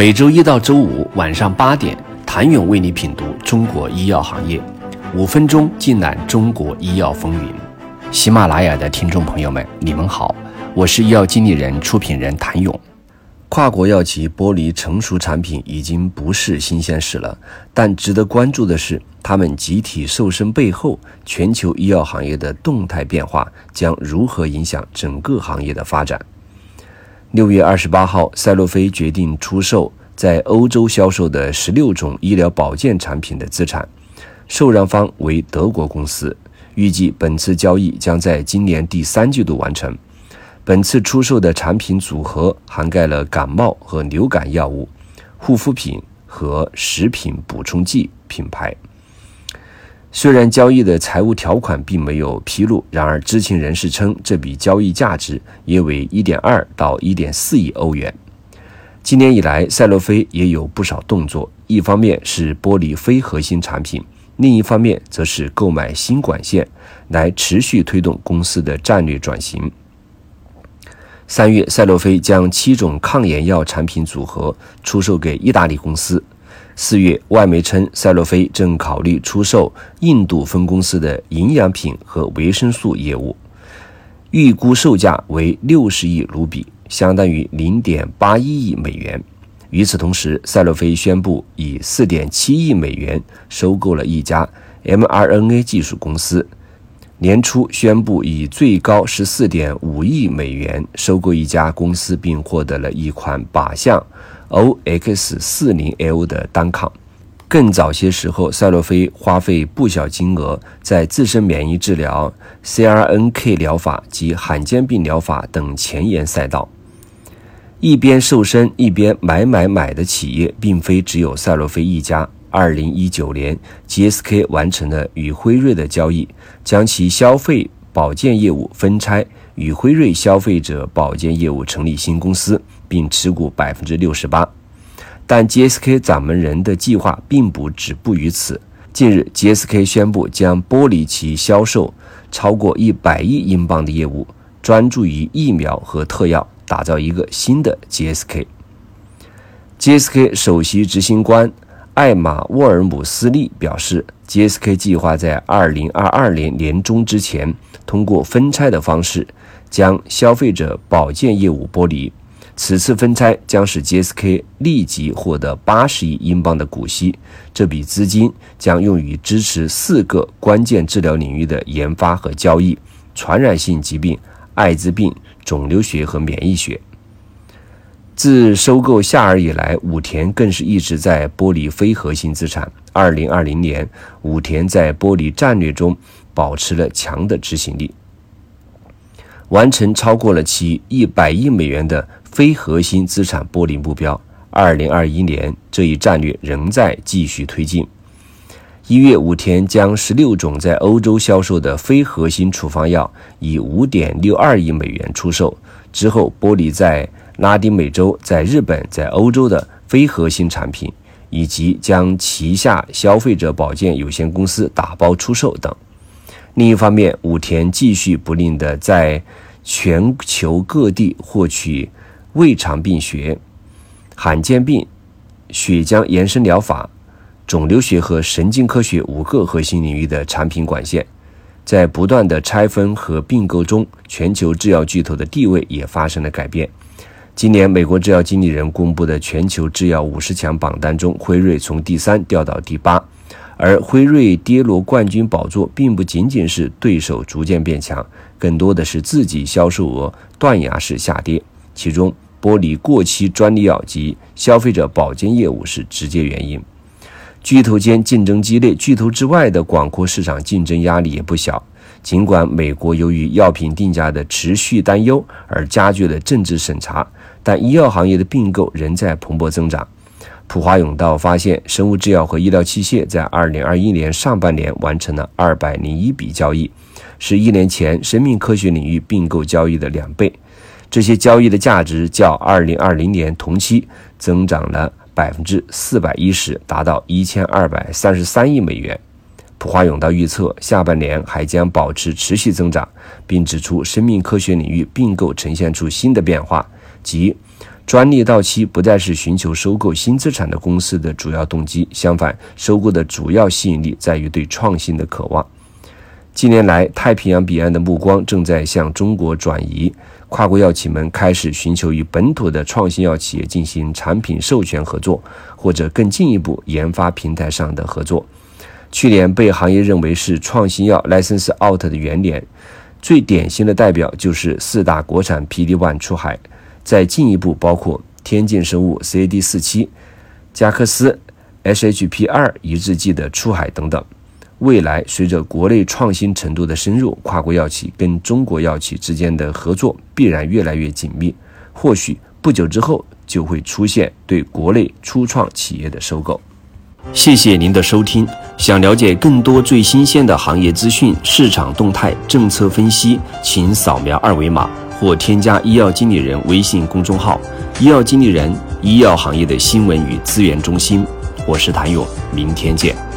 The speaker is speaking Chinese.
每周一到周五晚上八点，谭勇为你品读中国医药行业，五分钟尽览中国医药风云。喜马拉雅的听众朋友们，你们好，我是医药经理人、出品人谭勇。跨国药企剥离成熟产品已经不是新鲜事了，但值得关注的是，他们集体瘦身背后，全球医药行业的动态变化将如何影响整个行业的发展？六月二十八号，赛洛菲决定出售在欧洲销售的十六种医疗保健产品的资产，受让方为德国公司。预计本次交易将在今年第三季度完成。本次出售的产品组合涵盖了感冒和流感药物、护肤品和食品补充剂品牌。虽然交易的财务条款并没有披露，然而知情人士称，这笔交易价值约为1.2到1.4亿欧元。今年以来，赛洛菲也有不少动作，一方面是剥离非核心产品，另一方面则是购买新管线，来持续推动公司的战略转型。三月，赛洛菲将七种抗炎药产品组合出售给意大利公司。四月，外媒称赛洛菲正考虑出售印度分公司的营养品和维生素业务，预估售价为六十亿卢比，相当于零点八一亿美元。与此同时，赛洛菲宣布以四点七亿美元收购了一家 mRNA 技术公司。年初宣布以最高十四点五亿美元收购一家公司，并获得了一款靶向。OX 四零 L 的单抗，更早些时候，赛洛菲花费不小金额在自身免疫治疗、CRNK 疗法及罕见病疗法等前沿赛道。一边瘦身一边买买买的企业，并非只有赛洛菲一家。二零一九年，GSK 完成了与辉瑞的交易，将其消费保健业务分拆。与辉瑞消费者保健业务成立新公司，并持股百分之六十八。但 GSK 掌门人的计划并不止步于此。近日，GSK 宣布将剥离其销售超过一百亿英镑的业务，专注于疫苗和特药，打造一个新的 GSK。GSK 首席执行官艾玛沃尔姆斯利表示，GSK 计划在二零二二年年中之前，通过分拆的方式。将消费者保健业务剥离，此次分拆将使 GSK 立即获得八十亿英镑的股息，这笔资金将用于支持四个关键治疗领域的研发和交易：传染性疾病、艾滋病、肿瘤学和免疫学。自收购夏尔以来，武田更是一直在剥离非核心资产。二零二零年，武田在剥离战略中保持了强的执行力。完成超过了其一百亿美元的非核心资产剥离目标。二零二一年，这一战略仍在继续推进。一月，武田将十六种在欧洲销售的非核心处方药以五点六二亿美元出售，之后剥离在拉丁美洲、在日本、在欧洲的非核心产品，以及将旗下消费者保健有限公司打包出售等。另一方面，武田继续不吝地在全球各地获取胃肠病学、罕见病、血浆延伸疗法、肿瘤学和神经科学五个核心领域的产品管线。在不断的拆分和并购中，全球制药巨头的地位也发生了改变。今年，美国制药经理人公布的全球制药五十强榜单中，辉瑞从第三掉到第八。而辉瑞跌落冠军宝座，并不仅仅是对手逐渐变强，更多的是自己销售额断崖式下跌。其中，剥离过期专利药及消费者保健业务是直接原因。巨头间竞争激烈，巨头之外的广阔市场竞争压力也不小。尽管美国由于药品定价的持续担忧而加剧了政治审查，但医药行业的并购仍在蓬勃增长。普华永道发现，生物制药和医疗器械在2021年上半年完成了201笔交易，是一年前生命科学领域并购交易的两倍。这些交易的价值较2020年同期增长了410%，达到1233亿美元。普华永道预测，下半年还将保持持续增长，并指出，生命科学领域并购呈现出新的变化，即。专利到期不再是寻求收购新资产的公司的主要动机，相反，收购的主要吸引力在于对创新的渴望。近年来，太平洋彼岸的目光正在向中国转移，跨国药企们开始寻求与本土的创新药企业进行产品授权合作，或者更进一步研发平台上的合作。去年被行业认为是创新药 license out 的元年，最典型的代表就是四大国产 PD-1 出海。再进一步包括天健生物 CAD 四七、加克斯 SHP 二抑制剂的出海等等。未来随着国内创新程度的深入，跨国药企跟中国药企之间的合作必然越来越紧密。或许不久之后就会出现对国内初创企业的收购。谢谢您的收听。想了解更多最新鲜的行业资讯、市场动态、政策分析，请扫描二维码。或添加医药经理人微信公众号“医药经理人”，医药行业的新闻与资源中心。我是谭勇，明天见。